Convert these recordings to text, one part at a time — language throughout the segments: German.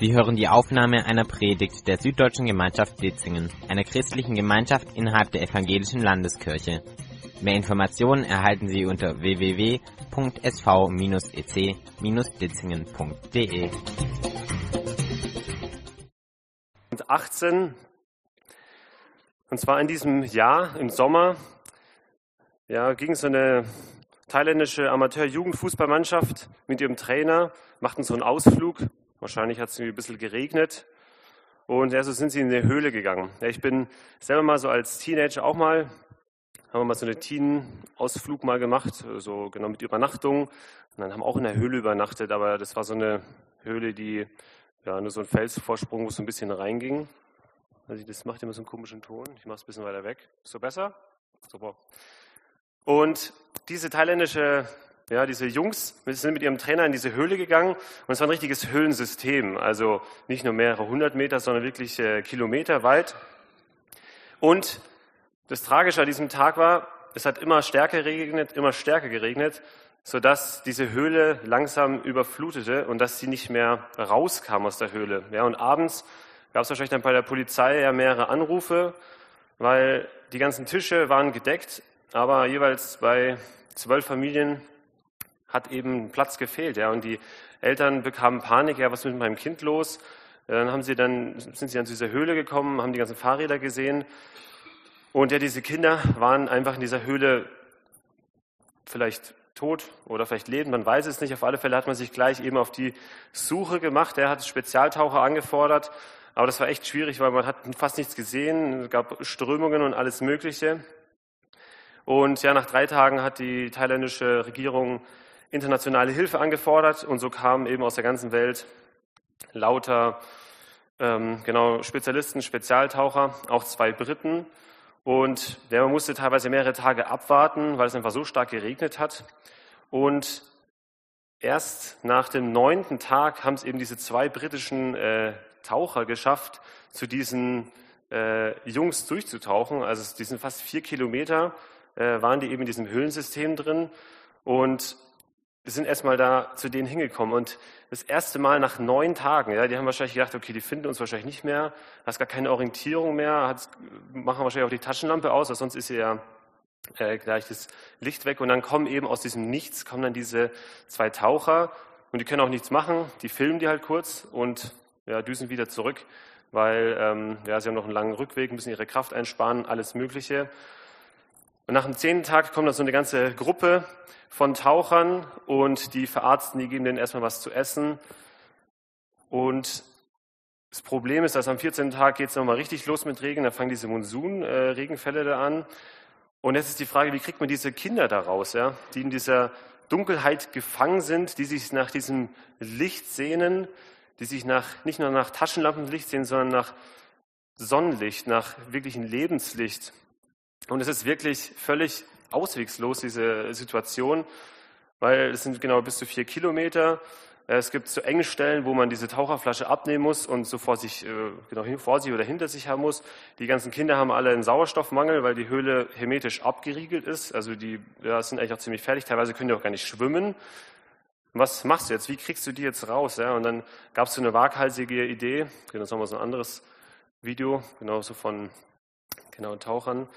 Sie hören die Aufnahme einer Predigt der Süddeutschen Gemeinschaft Ditzingen, einer christlichen Gemeinschaft innerhalb der Evangelischen Landeskirche. Mehr Informationen erhalten Sie unter www.sv-ec-ditzingen.de. Und 18, und zwar in diesem Jahr, im Sommer, ja, ging so eine thailändische Amateur-Jugendfußballmannschaft mit ihrem Trainer, machten so einen Ausflug. Wahrscheinlich hat es ein bisschen geregnet. Und ja, so sind sie in eine Höhle gegangen. Ja, ich bin selber mal so als Teenager auch mal, haben wir mal so einen Teen-Ausflug mal gemacht, so genau mit Übernachtung. Und dann haben wir auch in der Höhle übernachtet, aber das war so eine Höhle, die ja nur so ein Felsvorsprung, wo es so ein bisschen reinging. Also das macht immer so einen komischen Ton. Ich mache es ein bisschen weiter weg. Ist so besser? Super. Und diese thailändische, ja, diese Jungs sind mit ihrem Trainer in diese Höhle gegangen und es war ein richtiges Höhlensystem. Also nicht nur mehrere hundert Meter, sondern wirklich äh, Kilometer weit. Und das Tragische an diesem Tag war, es hat immer stärker geregnet, immer stärker geregnet, sodass diese Höhle langsam überflutete und dass sie nicht mehr rauskam aus der Höhle. Ja, und abends gab es wahrscheinlich dann bei der Polizei ja mehrere Anrufe, weil die ganzen Tische waren gedeckt aber jeweils bei zwölf Familien hat eben Platz gefehlt. Ja, und die Eltern bekamen Panik, ja, was ist mit meinem Kind los? Dann haben sie dann, sind sie an diese Höhle gekommen, haben die ganzen Fahrräder gesehen. Und ja, diese Kinder waren einfach in dieser Höhle vielleicht tot oder vielleicht leben, man weiß es nicht. Auf alle Fälle hat man sich gleich eben auf die Suche gemacht. Er hat Spezialtaucher angefordert, aber das war echt schwierig, weil man hat fast nichts gesehen. Es gab Strömungen und alles Mögliche. Und ja, nach drei Tagen hat die thailändische Regierung internationale Hilfe angefordert und so kamen eben aus der ganzen Welt lauter ähm, genau Spezialisten, Spezialtaucher, auch zwei Briten. Und man musste teilweise mehrere Tage abwarten, weil es einfach so stark geregnet hat. Und erst nach dem neunten Tag haben es eben diese zwei britischen äh, Taucher geschafft, zu diesen äh, Jungs durchzutauchen. Also die sind fast vier Kilometer äh, waren die eben in diesem Höhlensystem drin und wir sind erstmal da zu denen hingekommen. Und das erste Mal nach neun Tagen, ja, die haben wahrscheinlich gedacht, okay, die finden uns wahrscheinlich nicht mehr, hast gar keine Orientierung mehr, machen wahrscheinlich auch die Taschenlampe aus, weil sonst ist ja äh, gleich das Licht weg. Und dann kommen eben aus diesem Nichts, kommen dann diese zwei Taucher und die können auch nichts machen, die filmen die halt kurz und ja, düsen wieder zurück, weil ähm, ja, sie haben noch einen langen Rückweg, müssen ihre Kraft einsparen, alles Mögliche. Und nach dem zehnten Tag kommt dann so eine ganze Gruppe von Tauchern und die verarzten, die geben denen erstmal was zu essen. Und das Problem ist, dass am 14. Tag geht es nochmal richtig los mit Regen, dann fangen diese Monsun-Regenfälle da an. Und jetzt ist die Frage, wie kriegt man diese Kinder da raus, ja, die in dieser Dunkelheit gefangen sind, die sich nach diesem Licht sehnen, die sich nach, nicht nur nach Taschenlampenlicht sehen, sondern nach Sonnenlicht, nach wirklichem Lebenslicht. Und es ist wirklich völlig auswegslos, diese Situation, weil es sind genau bis zu vier Kilometer. Es gibt so enge Stellen, wo man diese Taucherflasche abnehmen muss und so vor sich, äh, genau vor sich oder hinter sich haben muss. Die ganzen Kinder haben alle einen Sauerstoffmangel, weil die Höhle hermetisch abgeriegelt ist. Also die ja, sind eigentlich auch ziemlich fertig. Teilweise können die auch gar nicht schwimmen. Was machst du jetzt? Wie kriegst du die jetzt raus? Ja? Und dann gab es so eine waghalsige Idee. Genau, das haben wir so ein anderes Video, genau so von genau Tauchern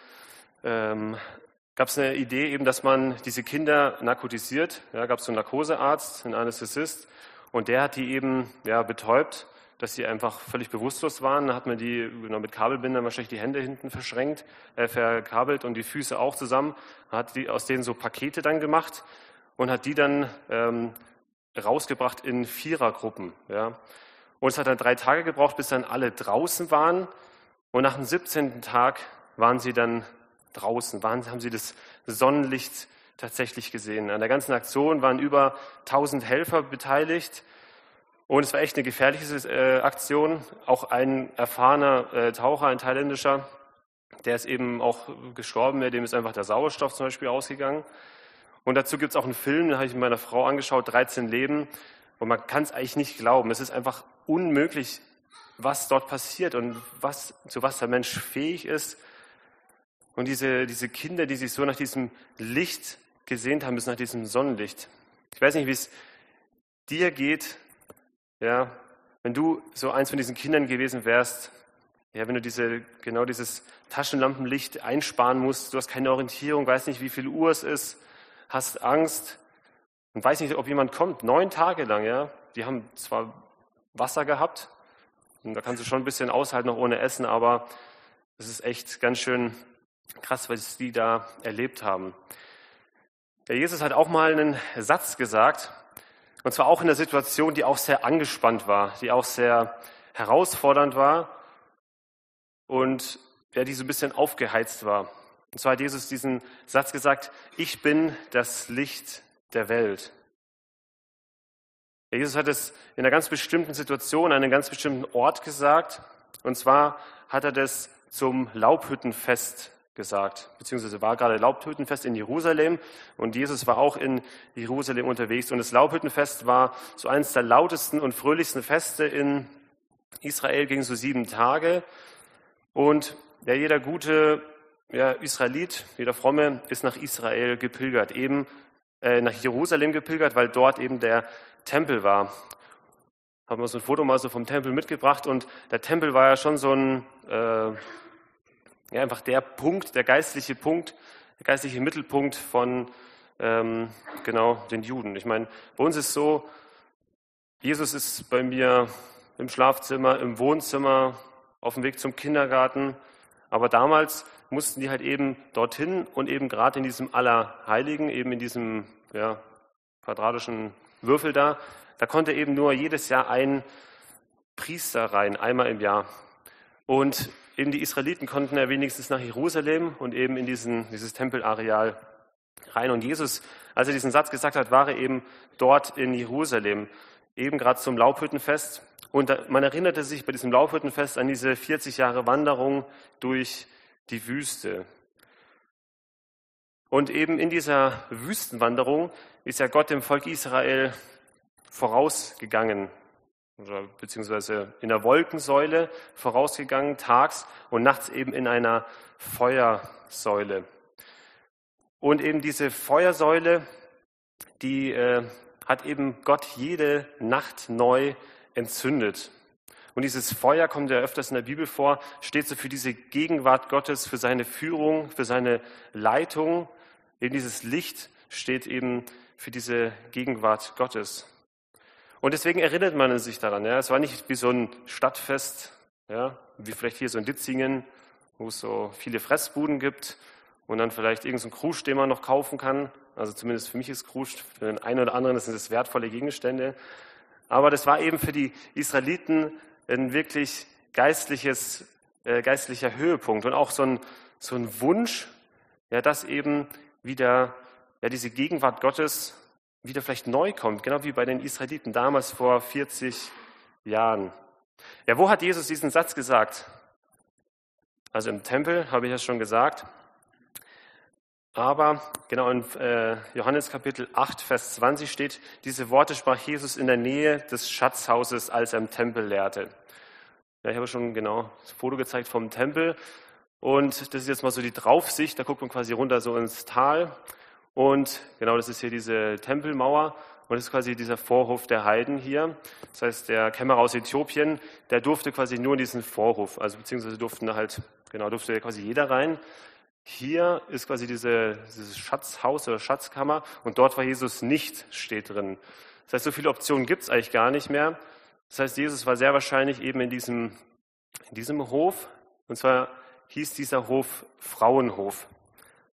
ähm, gab es eine Idee eben, dass man diese Kinder narkotisiert. Ja, gab es so einen Narkosearzt, einen Anästhesist, und der hat die eben ja, betäubt, dass sie einfach völlig bewusstlos waren. Da hat man die genau, mit Kabelbindern wahrscheinlich die Hände hinten verschränkt, äh, verkabelt und die Füße auch zusammen. Hat die aus denen so Pakete dann gemacht und hat die dann ähm, rausgebracht in Vierergruppen. Ja. Und es hat dann drei Tage gebraucht, bis dann alle draußen waren. Und nach dem 17. Tag waren sie dann draußen waren, haben sie das Sonnenlicht tatsächlich gesehen. An der ganzen Aktion waren über 1000 Helfer beteiligt. Und es war echt eine gefährliche äh, Aktion. Auch ein erfahrener äh, Taucher, ein thailändischer, der ist eben auch gestorben, dem ist einfach der Sauerstoff zum Beispiel ausgegangen. Und dazu gibt es auch einen Film, den habe ich mit meiner Frau angeschaut, 13 Leben. Und man kann es eigentlich nicht glauben. Es ist einfach unmöglich, was dort passiert und was, zu was der Mensch fähig ist, und diese, diese Kinder, die sich so nach diesem Licht gesehnt haben, bis nach diesem Sonnenlicht. Ich weiß nicht, wie es dir geht, ja, wenn du so eins von diesen Kindern gewesen wärst, ja, wenn du diese, genau dieses Taschenlampenlicht einsparen musst, du hast keine Orientierung, weißt nicht, wie viel Uhr es ist, hast Angst und weißt nicht, ob jemand kommt, neun Tage lang, ja. Die haben zwar Wasser gehabt, und da kannst du schon ein bisschen aushalten, noch ohne Essen, aber es ist echt ganz schön krass, was die da erlebt haben. Der Jesus hat auch mal einen Satz gesagt, und zwar auch in einer Situation, die auch sehr angespannt war, die auch sehr herausfordernd war und ja, die so ein bisschen aufgeheizt war. Und zwar hat Jesus diesen Satz gesagt, ich bin das Licht der Welt. Ja, Jesus hat es in einer ganz bestimmten Situation, an einem ganz bestimmten Ort gesagt. Und zwar hat er das zum Laubhüttenfest gesagt, beziehungsweise war gerade Laubhüttenfest in Jerusalem und Jesus war auch in Jerusalem unterwegs. Und das Laubhüttenfest war so eines der lautesten und fröhlichsten Feste in Israel, ging so sieben Tage. Und ja, jeder gute ja, Israelit, jeder Fromme ist nach Israel gepilgert, eben äh, nach Jerusalem gepilgert, weil dort eben der Tempel war. Haben wir so ein Foto mal so vom Tempel mitgebracht und der Tempel war ja schon so ein, äh, ja, einfach der Punkt, der geistliche Punkt, der geistliche Mittelpunkt von ähm, genau den Juden. Ich meine, bei uns ist so, Jesus ist bei mir im Schlafzimmer, im Wohnzimmer, auf dem Weg zum Kindergarten. Aber damals mussten die halt eben dorthin und eben gerade in diesem Allerheiligen, eben in diesem ja, quadratischen Würfel da, da konnte eben nur jedes Jahr ein Priester rein, einmal im Jahr. Und eben die Israeliten konnten ja wenigstens nach Jerusalem und eben in diesen, dieses Tempelareal rein. Und Jesus, als er diesen Satz gesagt hat, war er eben dort in Jerusalem, eben gerade zum Laubhüttenfest. Und man erinnerte sich bei diesem Laubhüttenfest an diese 40 Jahre Wanderung durch die Wüste. Und eben in dieser Wüstenwanderung ist ja Gott dem Volk Israel vorausgegangen, oder beziehungsweise in der Wolkensäule vorausgegangen, tags und nachts eben in einer Feuersäule. Und eben diese Feuersäule, die äh, hat eben Gott jede Nacht neu entzündet. Und dieses Feuer kommt ja öfters in der Bibel vor, steht so für diese Gegenwart Gottes, für seine Führung, für seine Leitung. Eben dieses Licht steht eben für diese Gegenwart Gottes. Und deswegen erinnert man sich daran. Ja, es war nicht wie so ein Stadtfest, ja, wie vielleicht hier so in Ditzingen, wo es so viele Fressbuden gibt und dann vielleicht irgendein so Krusch, den man noch kaufen kann. Also zumindest für mich ist Krusch, für den einen oder anderen sind es wertvolle Gegenstände. Aber das war eben für die Israeliten ein wirklich geistliches, äh, geistlicher Höhepunkt und auch so ein, so ein Wunsch, ja, dass eben wieder ja, diese Gegenwart Gottes wieder vielleicht neu kommt, genau wie bei den Israeliten damals vor 40 Jahren. Ja, wo hat Jesus diesen Satz gesagt? Also im Tempel, habe ich ja schon gesagt. Aber genau in äh, Johannes Kapitel 8, Vers 20 steht, diese Worte sprach Jesus in der Nähe des Schatzhauses, als er im Tempel lehrte. Ja, ich habe schon genau das Foto gezeigt vom Tempel. Und das ist jetzt mal so die Draufsicht, da guckt man quasi runter so ins Tal. Und genau, das ist hier diese Tempelmauer und das ist quasi dieser Vorhof der Heiden hier. Das heißt, der Kämmerer aus Äthiopien, der durfte quasi nur in diesen Vorhof, also beziehungsweise durften da halt, genau, durfte quasi jeder rein. Hier ist quasi diese, dieses Schatzhaus oder Schatzkammer und dort war Jesus nicht, steht drin. Das heißt, so viele Optionen gibt es eigentlich gar nicht mehr. Das heißt, Jesus war sehr wahrscheinlich eben in diesem, in diesem Hof und zwar hieß dieser Hof Frauenhof.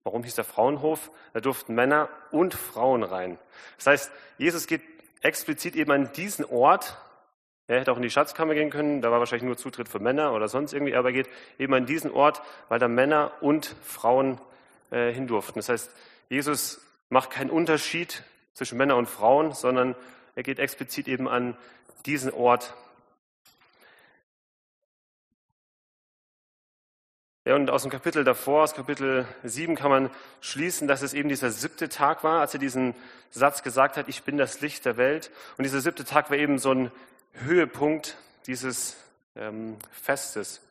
Warum hieß der Frauenhof? Da durften Männer und Frauen rein. Das heißt, Jesus geht explizit eben an diesen Ort. Er hätte auch in die Schatzkammer gehen können, da war wahrscheinlich nur Zutritt für Männer oder sonst irgendwie, aber er geht eben an diesen Ort, weil da Männer und Frauen äh, hin durften. Das heißt, Jesus macht keinen Unterschied zwischen Männern und Frauen, sondern er geht explizit eben an diesen Ort Ja, und aus dem Kapitel davor, aus Kapitel 7, kann man schließen, dass es eben dieser siebte Tag war, als er diesen Satz gesagt hat, ich bin das Licht der Welt. Und dieser siebte Tag war eben so ein Höhepunkt dieses ähm, Festes.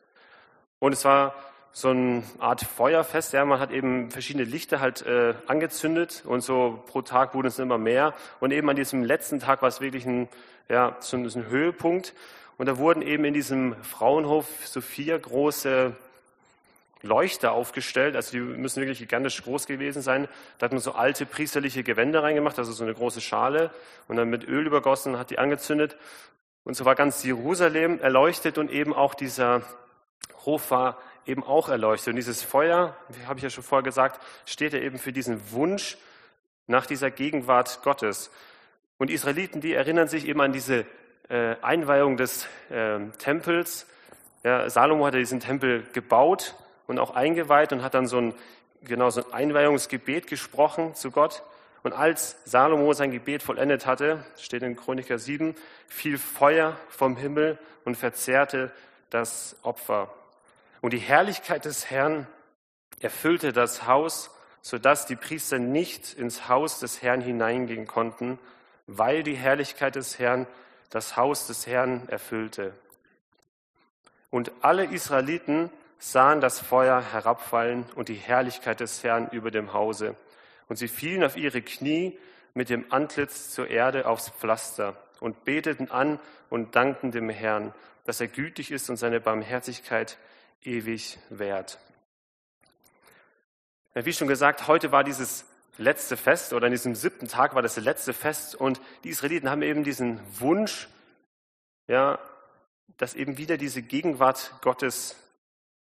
Und es war so eine Art Feuerfest. Ja, man hat eben verschiedene Lichter halt äh, angezündet und so pro Tag wurden es immer mehr. Und eben an diesem letzten Tag war es wirklich ein, ja, so ein, so ein Höhepunkt. Und da wurden eben in diesem Frauenhof so vier große Leuchter aufgestellt. Also die müssen wirklich gigantisch groß gewesen sein. Da hat man so alte priesterliche Gewänder reingemacht, also so eine große Schale und dann mit Öl übergossen, hat die angezündet. Und so war ganz Jerusalem erleuchtet und eben auch dieser Hof war eben auch erleuchtet. Und dieses Feuer, wie habe ich ja schon vorher gesagt, steht ja eben für diesen Wunsch nach dieser Gegenwart Gottes. Und die Israeliten, die erinnern sich eben an diese äh, Einweihung des äh, Tempels. Ja, Salomo hatte diesen Tempel gebaut und auch eingeweiht und hat dann so ein, genau so ein Einweihungsgebet gesprochen zu Gott. Und als Salomo sein Gebet vollendet hatte, steht in Chroniker 7, fiel Feuer vom Himmel und verzehrte das Opfer. Und die Herrlichkeit des Herrn erfüllte das Haus, sodass die Priester nicht ins Haus des Herrn hineingehen konnten, weil die Herrlichkeit des Herrn das Haus des Herrn erfüllte. Und alle Israeliten sahen das Feuer herabfallen und die Herrlichkeit des Herrn über dem Hause. Und sie fielen auf ihre Knie mit dem Antlitz zur Erde aufs Pflaster und beteten an und dankten dem Herrn, dass er gütig ist und seine Barmherzigkeit ewig währt. Wie schon gesagt, heute war dieses letzte Fest oder an diesem siebten Tag war das letzte Fest und die Israeliten haben eben diesen Wunsch, ja, dass eben wieder diese Gegenwart Gottes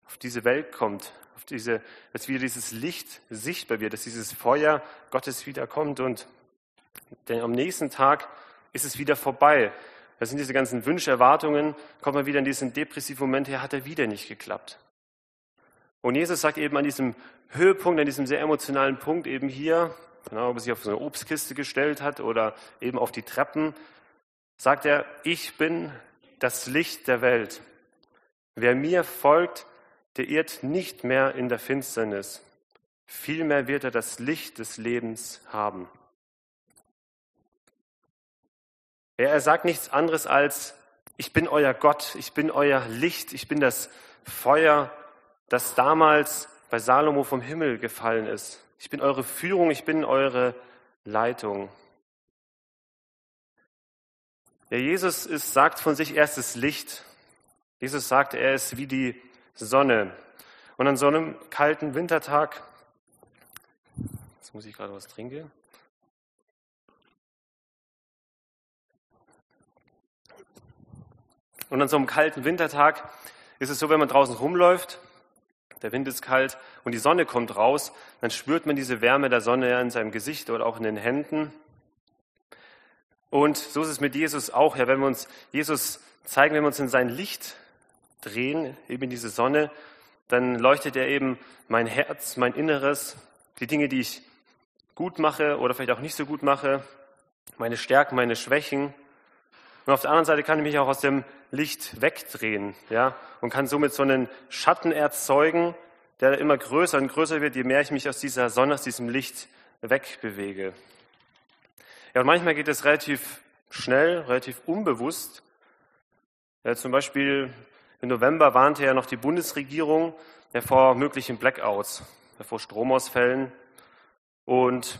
auf diese Welt kommt, auf diese, dass wieder dieses Licht sichtbar wird, dass dieses Feuer Gottes wiederkommt und denn am nächsten Tag ist es wieder vorbei. Da sind diese ganzen Wünsche, Erwartungen, kommt man wieder in diesen depressiven Moment her, hat er wieder nicht geklappt. Und Jesus sagt eben an diesem Höhepunkt, an diesem sehr emotionalen Punkt eben hier, genau, ob er sich auf so eine Obstkiste gestellt hat oder eben auf die Treppen, sagt er, ich bin das Licht der Welt. Wer mir folgt, der irrt nicht mehr in der Finsternis. Vielmehr wird er das Licht des Lebens haben. Er sagt nichts anderes als, ich bin euer Gott, ich bin euer Licht, ich bin das Feuer, das damals bei Salomo vom Himmel gefallen ist. Ich bin eure Führung, ich bin eure Leitung. Ja, Jesus ist, sagt von sich erstes Licht. Jesus sagt, er ist wie die Sonne. Und an so einem kalten Wintertag, jetzt muss ich gerade was trinken. Und an so einem kalten Wintertag ist es so, wenn man draußen rumläuft, der Wind ist kalt und die Sonne kommt raus, dann spürt man diese Wärme der Sonne in seinem Gesicht oder auch in den Händen. Und so ist es mit Jesus auch. Ja, wenn wir uns Jesus zeigen, wenn wir uns in sein Licht drehen, eben in diese Sonne, dann leuchtet er eben mein Herz, mein Inneres, die Dinge, die ich gut mache oder vielleicht auch nicht so gut mache, meine Stärken, meine Schwächen. Und auf der anderen Seite kann ich mich auch aus dem Licht wegdrehen, ja, und kann somit so einen Schatten erzeugen, der immer größer und größer wird, je mehr ich mich aus dieser Sonne, aus diesem Licht wegbewege. Ja, und manchmal geht es relativ schnell, relativ unbewusst. Ja, zum Beispiel im November warnte ja noch die Bundesregierung vor möglichen Blackouts, vor Stromausfällen. Und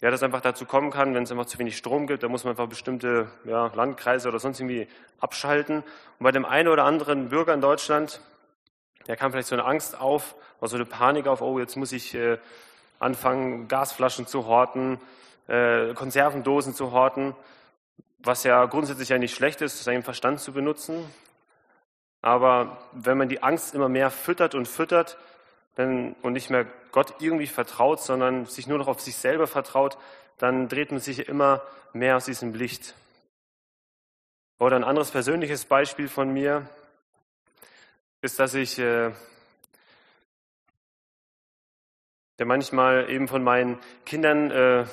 ja, dass einfach dazu kommen kann, wenn es einfach zu wenig Strom gibt, da muss man einfach bestimmte ja, Landkreise oder sonst irgendwie abschalten. Und bei dem einen oder anderen Bürger in Deutschland, der kam vielleicht so eine Angst auf, oder so eine Panik auf, oh, jetzt muss ich äh, anfangen, Gasflaschen zu horten, äh, Konservendosen zu horten, was ja grundsätzlich ja nicht schlecht ist, seinen Verstand zu benutzen. Aber wenn man die Angst immer mehr füttert und füttert, wenn, und nicht mehr Gott irgendwie vertraut, sondern sich nur noch auf sich selber vertraut, dann dreht man sich immer mehr aus diesem Licht. Oder ein anderes persönliches Beispiel von mir ist, dass ich äh, der manchmal eben von meinen Kindern äh,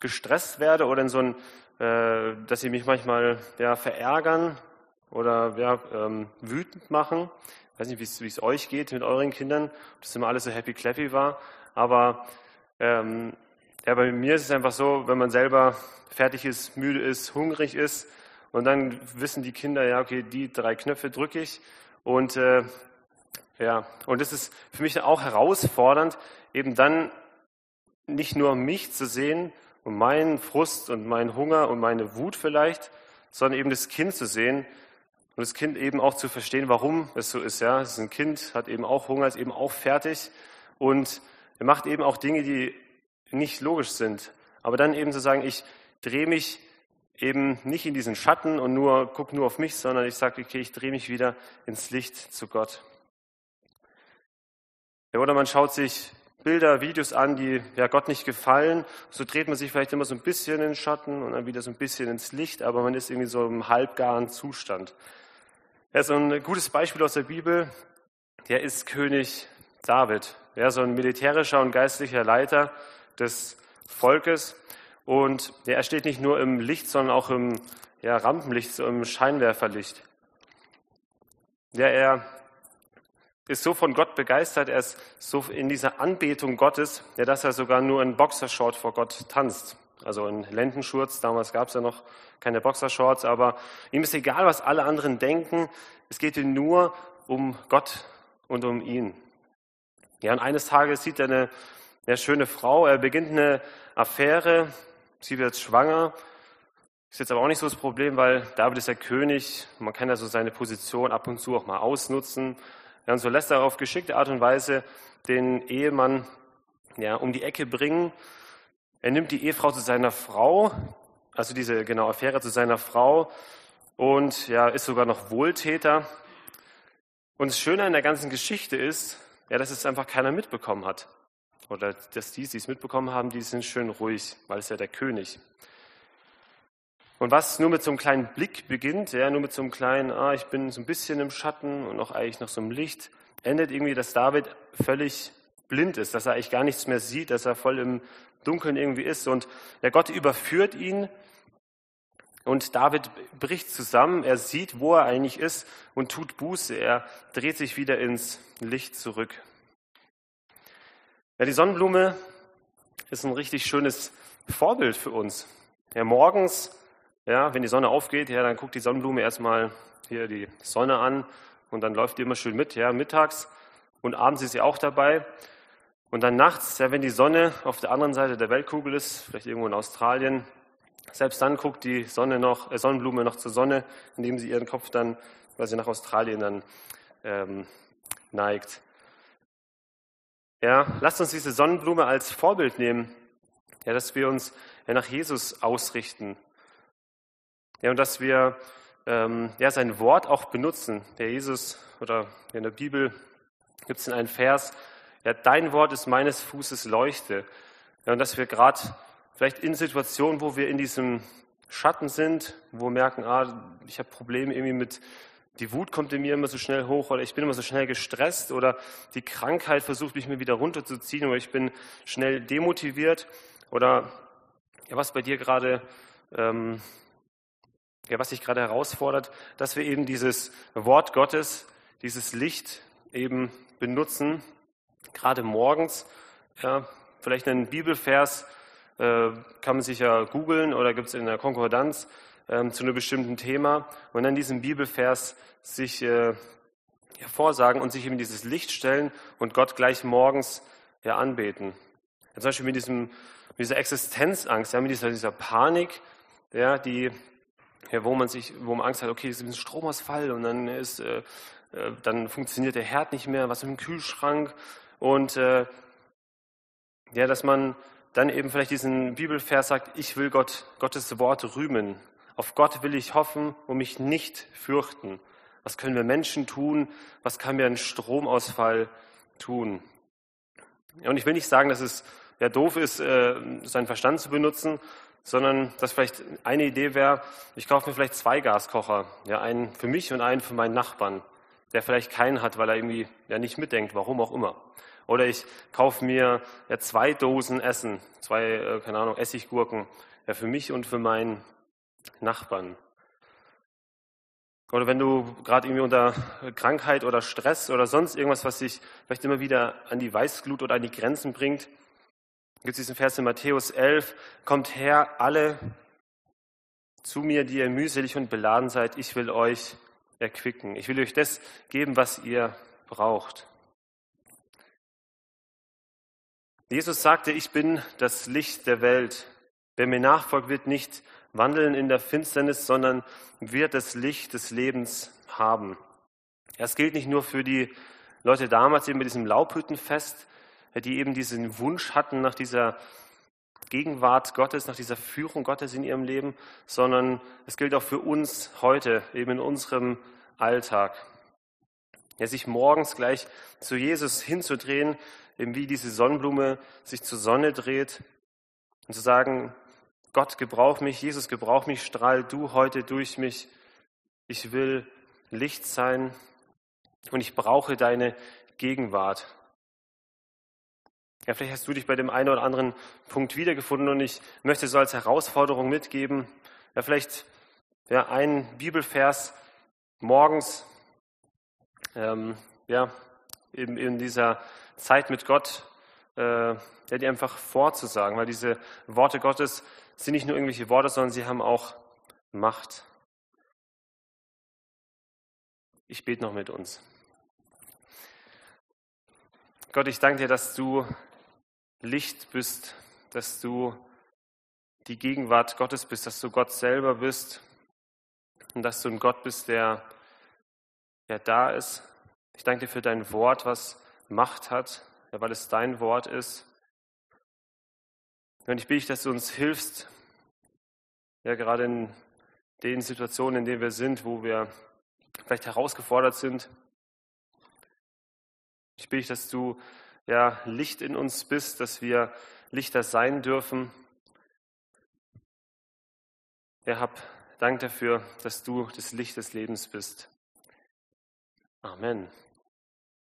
gestresst werde oder in so ein, äh, dass sie mich manchmal ja, verärgern oder ja, ähm, wütend machen. Ich weiß nicht, wie es euch geht mit euren Kindern, ob das immer alles so happy clappy war, aber ähm, ja, bei mir ist es einfach so, wenn man selber fertig ist, müde ist, hungrig ist und dann wissen die Kinder, ja, okay, die drei Knöpfe drücke ich und äh, ja, und das ist für mich auch herausfordernd, eben dann nicht nur mich zu sehen und meinen Frust und meinen Hunger und meine Wut vielleicht, sondern eben das Kind zu sehen Und das Kind eben auch zu verstehen, warum es so ist. Ja, es ist ein Kind, hat eben auch Hunger, ist eben auch fertig und er macht eben auch Dinge, die nicht logisch sind. Aber dann eben zu sagen, ich drehe mich eben nicht in diesen Schatten und nur gucke nur auf mich, sondern ich sage, okay, ich drehe mich wieder ins Licht zu Gott. Ja, oder man schaut sich Bilder, Videos an, die ja Gott nicht gefallen. So dreht man sich vielleicht immer so ein bisschen in den Schatten und dann wieder so ein bisschen ins Licht, aber man ist irgendwie so im halbgaren Zustand. Ja, so ein gutes Beispiel aus der Bibel, der ist König David. Ja, so ein militärischer und geistlicher Leiter des Volkes. Und ja, er steht nicht nur im Licht, sondern auch im ja, Rampenlicht, so im Scheinwerferlicht. Ja, er ist so von Gott begeistert, er ist so in dieser Anbetung Gottes, ja, dass er sogar nur in Boxershort vor Gott tanzt. Also in Lendenschurz, damals gab es ja noch keine Boxershorts, aber ihm ist egal, was alle anderen denken. Es geht ihm nur um Gott und um ihn. Ja, und eines Tages sieht er eine, eine schöne Frau, er beginnt eine Affäre, sie wird schwanger. Ist jetzt aber auch nicht so das Problem, weil David ist der König, man kann ja so seine Position ab und zu auch mal ausnutzen. Ja, und so lässt er auf geschickte Art und Weise den Ehemann ja, um die Ecke bringen. Er nimmt die Ehefrau zu seiner Frau, also diese genau Affäre zu seiner Frau und ja, ist sogar noch Wohltäter. Und das Schöne an der ganzen Geschichte ist, ja, dass es einfach keiner mitbekommen hat. Oder dass die, die es mitbekommen haben, die sind schön ruhig, weil es ja der König. Und was nur mit so einem kleinen Blick beginnt, ja, nur mit so einem kleinen, ah, ich bin so ein bisschen im Schatten und auch eigentlich noch so im Licht, endet irgendwie, dass David völlig blind ist, dass er eigentlich gar nichts mehr sieht, dass er voll im Dunkeln irgendwie ist. Und der Gott überführt ihn und David bricht zusammen. Er sieht, wo er eigentlich ist und tut Buße. Er dreht sich wieder ins Licht zurück. Ja, die Sonnenblume ist ein richtig schönes Vorbild für uns. Ja, morgens, ja, wenn die Sonne aufgeht, ja, dann guckt die Sonnenblume erstmal hier die Sonne an und dann läuft die immer schön mit, ja, mittags und abends ist sie auch dabei. Und dann nachts, ja, wenn die Sonne auf der anderen Seite der Weltkugel ist, vielleicht irgendwo in Australien, selbst dann guckt die Sonne noch, äh, Sonnenblume noch zur Sonne, indem sie ihren Kopf dann, sie nach Australien dann ähm, neigt. Ja, lasst uns diese Sonnenblume als Vorbild nehmen, ja, dass wir uns ja, nach Jesus ausrichten. Ja, und dass wir ähm, ja, sein Wort auch benutzen. Der Jesus oder in der Bibel gibt es in einen Vers, ja, dein Wort ist meines Fußes Leuchte. Ja, und dass wir gerade vielleicht in Situationen, wo wir in diesem Schatten sind, wo wir merken, ah, ich habe Probleme irgendwie mit die Wut kommt in mir immer so schnell hoch oder ich bin immer so schnell gestresst oder die Krankheit versucht mich mir wieder runterzuziehen oder ich bin schnell demotiviert oder ja, was bei dir gerade, ähm, ja, was dich gerade herausfordert, dass wir eben dieses Wort Gottes, dieses Licht eben benutzen, gerade morgens, ja, vielleicht einen Bibelvers, äh, kann man sich ja googeln oder gibt es in der Konkordanz, ähm, zu einem bestimmten Thema und dann diesen Bibelvers sich äh, hervorsagen und sich eben dieses Licht stellen und Gott gleich morgens ja, anbeten. Ja, zum Beispiel mit, diesem, mit dieser Existenzangst, ja, mit dieser, dieser Panik, ja, die, ja, wo man sich, wo man Angst hat, okay, es ist ein Stromausfall und dann ist, äh, äh, dann funktioniert der Herd nicht mehr, was im Kühlschrank und äh, ja, dass man dann eben vielleicht diesen Bibelvers sagt, ich will Gott, Gottes Wort rühmen. Auf Gott will ich hoffen und mich nicht fürchten. Was können wir Menschen tun? Was kann mir ein Stromausfall tun? Und ich will nicht sagen, dass es ja doof ist, äh, seinen Verstand zu benutzen, sondern dass vielleicht eine Idee wäre, ich kaufe mir vielleicht zwei Gaskocher, ja, einen für mich und einen für meinen Nachbarn, der vielleicht keinen hat, weil er irgendwie ja nicht mitdenkt, warum auch immer. Oder ich kaufe mir ja zwei Dosen Essen, zwei, äh, keine Ahnung, Essiggurken, ja, für mich und für meinen Nachbarn. Oder wenn du gerade irgendwie unter Krankheit oder Stress oder sonst irgendwas, was dich vielleicht immer wieder an die Weißglut oder an die Grenzen bringt, gibt es diesen Vers in Matthäus 11, kommt her alle zu mir, die ihr mühselig und beladen seid, ich will euch erquicken. Ich will euch das geben, was ihr braucht. Jesus sagte, ich bin das Licht der Welt. Wer mir nachfolgt, wird nicht wandeln in der Finsternis, sondern wird das Licht des Lebens haben. Das gilt nicht nur für die Leute damals eben mit diesem Laubhüttenfest, die eben diesen Wunsch hatten nach dieser Gegenwart Gottes, nach dieser Führung Gottes in ihrem Leben, sondern es gilt auch für uns heute, eben in unserem Alltag. Ja, sich morgens gleich zu Jesus hinzudrehen, eben wie diese Sonnenblume sich zur Sonne dreht und zu sagen, Gott gebrauch mich, Jesus gebrauch mich, strahl du heute durch mich. Ich will Licht sein und ich brauche deine Gegenwart. Ja, vielleicht hast du dich bei dem einen oder anderen Punkt wiedergefunden und ich möchte so als Herausforderung mitgeben, ja, vielleicht ja, ein Bibelvers morgens, ähm, ja, eben in dieser Zeit mit Gott, äh, ja, die einfach vorzusagen, weil diese Worte Gottes sind nicht nur irgendwelche Worte, sondern sie haben auch Macht. Ich bete noch mit uns. Gott, ich danke dir, dass du Licht bist, dass du die Gegenwart Gottes bist, dass du Gott selber bist und dass du ein Gott bist, der, der da ist. Ich danke dir für dein Wort, was Macht hat, ja, weil es dein Wort ist. Und ich bitte dich, dass du uns hilfst, ja, gerade in den Situationen, in denen wir sind, wo wir vielleicht herausgefordert sind. Ich bitte dich, dass du ja, Licht in uns bist, dass wir Lichter sein dürfen. Ja, hab Dank dafür, dass du das Licht des Lebens bist. Amen.